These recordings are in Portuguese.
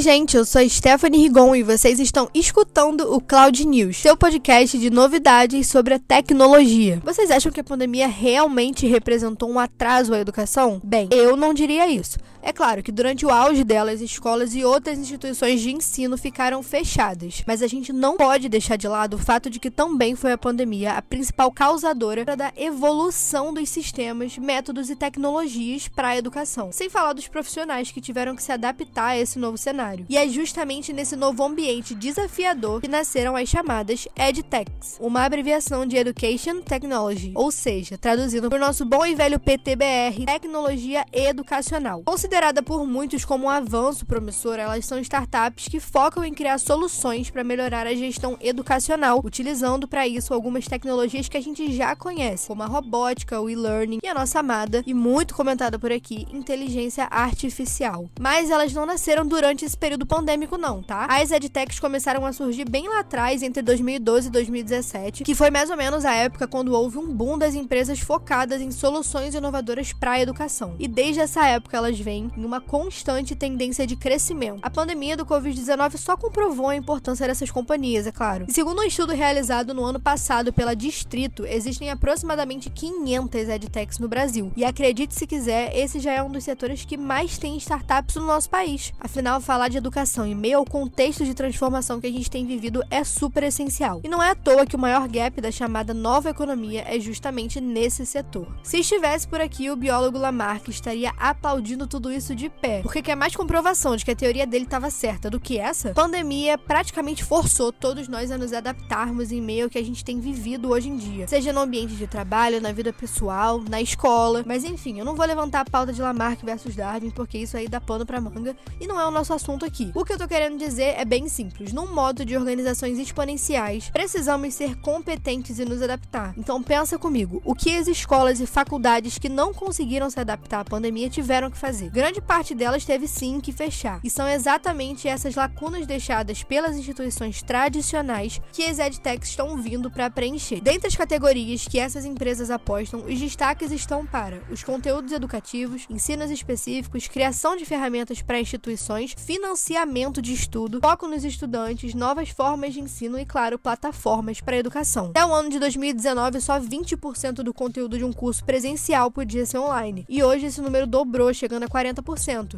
Oi, gente, eu sou Stephanie Rigon e vocês estão escutando o Cloud News, seu podcast de novidades sobre a tecnologia. Vocês acham que a pandemia realmente representou um atraso à educação? Bem, eu não diria isso. É claro que durante o auge delas, escolas e outras instituições de ensino ficaram fechadas, mas a gente não pode deixar de lado o fato de que também foi a pandemia a principal causadora da evolução dos sistemas, métodos e tecnologias para a educação. Sem falar dos profissionais que tiveram que se adaptar a esse novo cenário. E é justamente nesse novo ambiente desafiador que nasceram as chamadas EdTechs, uma abreviação de Education Technology, ou seja, traduzindo para o nosso bom e velho PTBR, Tecnologia Educacional. Considerada por muitos como um avanço promissor, elas são startups que focam em criar soluções para melhorar a gestão educacional, utilizando para isso algumas tecnologias que a gente já conhece, como a robótica, o e-learning e a nossa amada e muito comentada por aqui, inteligência artificial. Mas elas não nasceram durante esse período pandêmico não, tá? As edtechs começaram a surgir bem lá atrás, entre 2012 e 2017, que foi mais ou menos a época quando houve um boom das empresas focadas em soluções inovadoras para a educação. E desde essa época elas vêm em uma constante tendência de crescimento. A pandemia do Covid-19 só comprovou a importância dessas companhias, é claro. E segundo um estudo realizado no ano passado pela Distrito, existem aproximadamente 500 edtechs no Brasil. E acredite se quiser, esse já é um dos setores que mais tem startups no nosso país. Afinal, falar de educação em meio ao contexto de transformação que a gente tem vivido é super essencial. E não é à toa que o maior gap da chamada nova economia é justamente nesse setor. Se estivesse por aqui, o biólogo Lamarck estaria aplaudindo tudo isso de pé. Porque quer mais comprovação de que a teoria dele estava certa do que essa? Pandemia praticamente forçou todos nós a nos adaptarmos em meio ao que a gente tem vivido hoje em dia. Seja no ambiente de trabalho, na vida pessoal, na escola. Mas enfim, eu não vou levantar a pauta de Lamarck versus Darwin, porque isso aí dá pano pra manga e não é o nosso assunto aqui. O que eu tô querendo dizer é bem simples. Num modo de organizações exponenciais, precisamos ser competentes e nos adaptar. Então pensa comigo, o que as escolas e faculdades que não conseguiram se adaptar à pandemia tiveram que fazer? Grande parte delas teve sim que fechar. E são exatamente essas lacunas deixadas pelas instituições tradicionais que as edtechs estão vindo para preencher. Dentre as categorias que essas empresas apostam, os destaques estão para os conteúdos educativos, ensinos específicos, criação de ferramentas para instituições, financiamento de estudo, foco nos estudantes, novas formas de ensino e, claro, plataformas para educação. Até o ano de 2019, só 20% do conteúdo de um curso presencial podia ser online. E hoje esse número dobrou, chegando a 40%.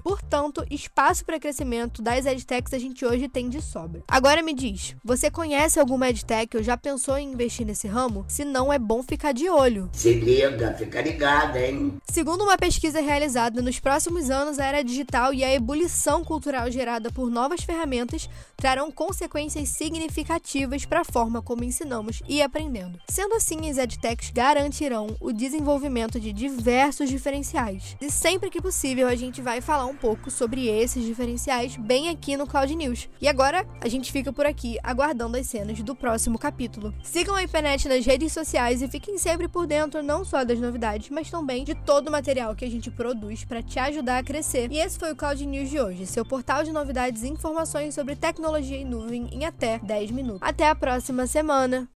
Portanto, espaço para crescimento das edtechs a gente hoje tem de sobra. Agora me diz, você conhece alguma edtech ou já pensou em investir nesse ramo? Se não, é bom ficar de olho. Se liga, fica ligado, hein? Segundo uma pesquisa realizada nos próximos anos, a era digital e a ebulição cultural gerada por novas ferramentas trarão consequências significativas para a forma como ensinamos e aprendendo. Sendo assim, as edtechs garantirão o desenvolvimento de diversos diferenciais. E sempre que possível, a gente vai falar um pouco sobre esses diferenciais bem aqui no Cloud News. E agora a gente fica por aqui aguardando as cenas do próximo capítulo. Sigam a Ipenet nas redes sociais e fiquem sempre por dentro não só das novidades, mas também de todo o material que a gente produz para te ajudar a crescer. E esse foi o Cloud News de hoje, seu portal de novidades e informações sobre tecnologia em nuvem em até 10 minutos. Até a próxima semana!